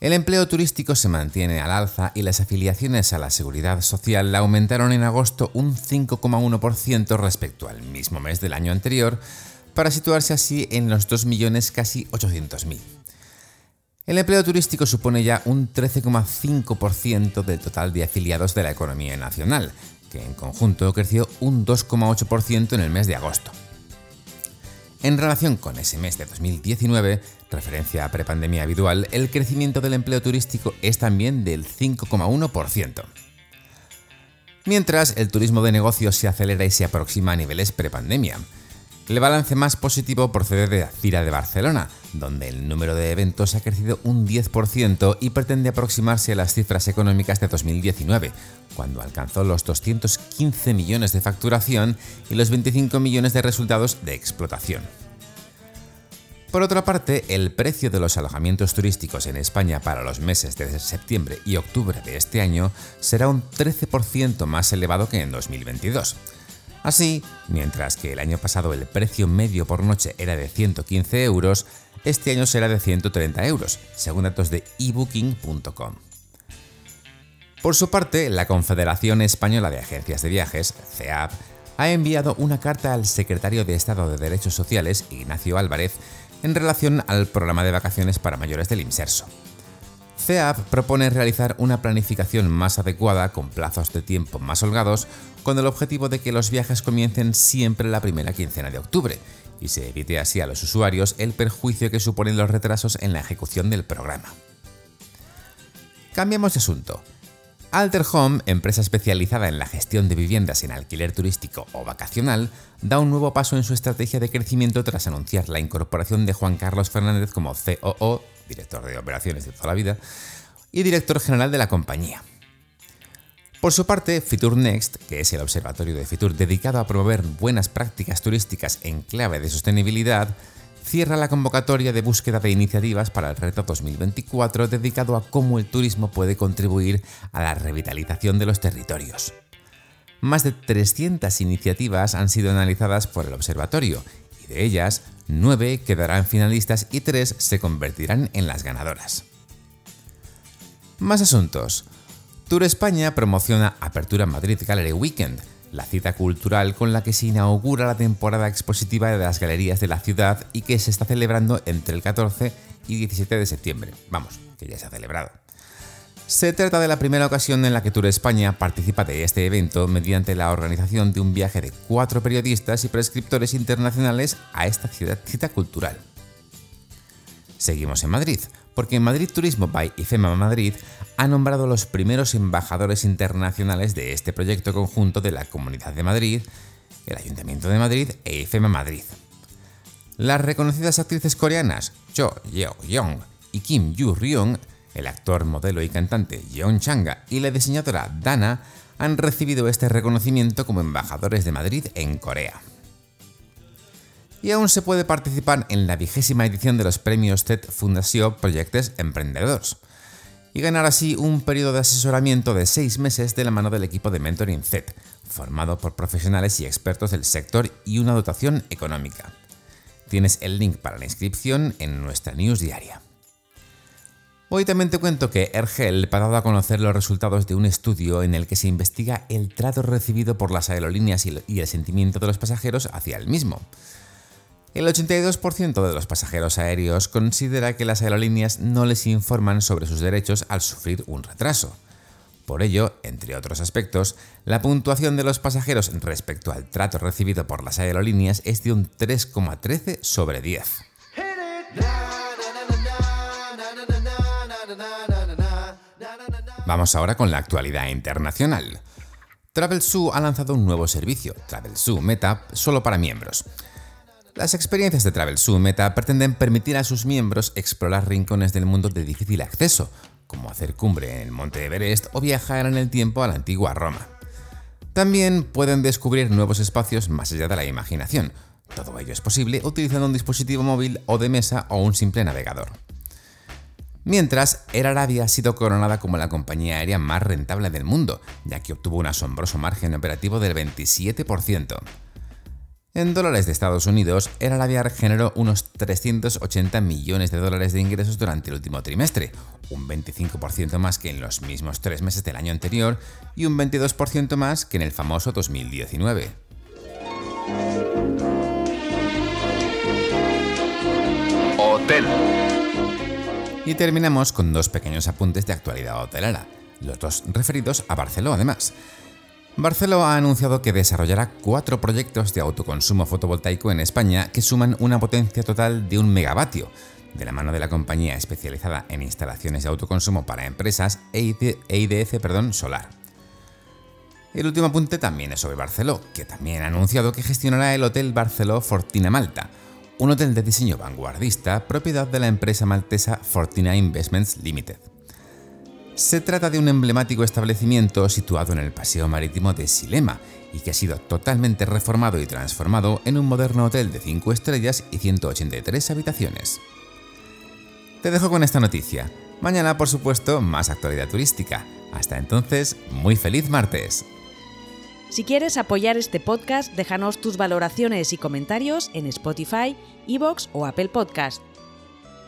El empleo turístico se mantiene al alza y las afiliaciones a la seguridad social aumentaron en agosto un 5,1% respecto al mismo mes del año anterior, para situarse así en los 2 millones casi 800.000. El empleo turístico supone ya un 13,5% del total de afiliados de la economía nacional, que en conjunto creció un 2,8% en el mes de agosto. En relación con ese mes de 2019, referencia a prepandemia habitual, el crecimiento del empleo turístico es también del 5,1%. Mientras, el turismo de negocios se acelera y se aproxima a niveles prepandemia. El balance más positivo procede de la Cira de Barcelona, donde el número de eventos ha crecido un 10% y pretende aproximarse a las cifras económicas de 2019, cuando alcanzó los 215 millones de facturación y los 25 millones de resultados de explotación. Por otra parte, el precio de los alojamientos turísticos en España para los meses de septiembre y octubre de este año será un 13% más elevado que en 2022 Así, mientras que el año pasado el precio medio por noche era de 115 euros, este año será de 130 euros, según datos de ebooking.com. Por su parte, la Confederación Española de Agencias de Viajes, CEAP, ha enviado una carta al secretario de Estado de Derechos Sociales, Ignacio Álvarez, en relación al programa de vacaciones para mayores del IMSERSO. CEAP propone realizar una planificación más adecuada con plazos de tiempo más holgados con el objetivo de que los viajes comiencen siempre la primera quincena de octubre y se evite así a los usuarios el perjuicio que suponen los retrasos en la ejecución del programa. Cambiamos de asunto. Alter Home, empresa especializada en la gestión de viviendas en alquiler turístico o vacacional, da un nuevo paso en su estrategia de crecimiento tras anunciar la incorporación de Juan Carlos Fernández como COO, director de operaciones de toda la vida, y director general de la compañía. Por su parte, Fitur Next, que es el observatorio de Fitur dedicado a promover buenas prácticas turísticas en clave de sostenibilidad, cierra la convocatoria de búsqueda de iniciativas para el reto 2024 dedicado a cómo el turismo puede contribuir a la revitalización de los territorios. Más de 300 iniciativas han sido analizadas por el observatorio y de ellas, 9 quedarán finalistas y 3 se convertirán en las ganadoras. Más asuntos. Tour España promociona Apertura Madrid Gallery Weekend, la cita cultural con la que se inaugura la temporada expositiva de las galerías de la ciudad y que se está celebrando entre el 14 y 17 de septiembre. Vamos, que ya se ha celebrado. Se trata de la primera ocasión en la que Tour España participa de este evento mediante la organización de un viaje de cuatro periodistas y prescriptores internacionales a esta ciudad cita cultural. Seguimos en Madrid, porque Madrid Turismo by IFEMA Madrid ha nombrado los primeros embajadores internacionales de este proyecto conjunto de la Comunidad de Madrid, el Ayuntamiento de Madrid e IFEMA Madrid. Las reconocidas actrices coreanas Cho Yeo-young y Kim Yoo-ryung, el actor, modelo y cantante Yeon Changa y la diseñadora Dana han recibido este reconocimiento como embajadores de Madrid en Corea y aún se puede participar en la vigésima edición de los premios TED Fundación Proyectos Emprendedores y ganar así un periodo de asesoramiento de seis meses de la mano del equipo de Mentoring Z, formado por profesionales y expertos del sector y una dotación económica. Tienes el link para la inscripción en nuestra news diaria. Hoy también te cuento que Ergel ha dado a conocer los resultados de un estudio en el que se investiga el trato recibido por las aerolíneas y el sentimiento de los pasajeros hacia el mismo. El 82% de los pasajeros aéreos considera que las aerolíneas no les informan sobre sus derechos al sufrir un retraso. Por ello, entre otros aspectos, la puntuación de los pasajeros respecto al trato recibido por las aerolíneas es de un 3,13 sobre 10. Vamos ahora con la actualidad internacional. TravelZoo ha lanzado un nuevo servicio, TravelZoo Meta, solo para miembros. Las experiencias de Travel Meta pretenden permitir a sus miembros explorar rincones del mundo de difícil acceso, como hacer cumbre en el Monte Everest o viajar en el tiempo a la antigua Roma. También pueden descubrir nuevos espacios más allá de la imaginación. Todo ello es posible utilizando un dispositivo móvil o de mesa o un simple navegador. Mientras, Air Arabia ha sido coronada como la compañía aérea más rentable del mundo, ya que obtuvo un asombroso margen operativo del 27%. En dólares de Estados Unidos, Air Arabia generó unos 380 millones de dólares de ingresos durante el último trimestre, un 25% más que en los mismos tres meses del año anterior y un 22% más que en el famoso 2019. Hotel. Y terminamos con dos pequeños apuntes de actualidad hotelera, los dos referidos a Barceló además. Barceló ha anunciado que desarrollará cuatro proyectos de autoconsumo fotovoltaico en España que suman una potencia total de un megavatio, de la mano de la compañía especializada en instalaciones de autoconsumo para empresas EIDF perdón, Solar. El último apunte también es sobre Barceló, que también ha anunciado que gestionará el Hotel Barceló Fortina Malta, un hotel de diseño vanguardista propiedad de la empresa maltesa Fortina Investments Limited. Se trata de un emblemático establecimiento situado en el paseo marítimo de Silema y que ha sido totalmente reformado y transformado en un moderno hotel de 5 estrellas y 183 habitaciones. Te dejo con esta noticia. Mañana, por supuesto, más actualidad turística. Hasta entonces, muy feliz martes. Si quieres apoyar este podcast, déjanos tus valoraciones y comentarios en Spotify, Evox o Apple Podcast.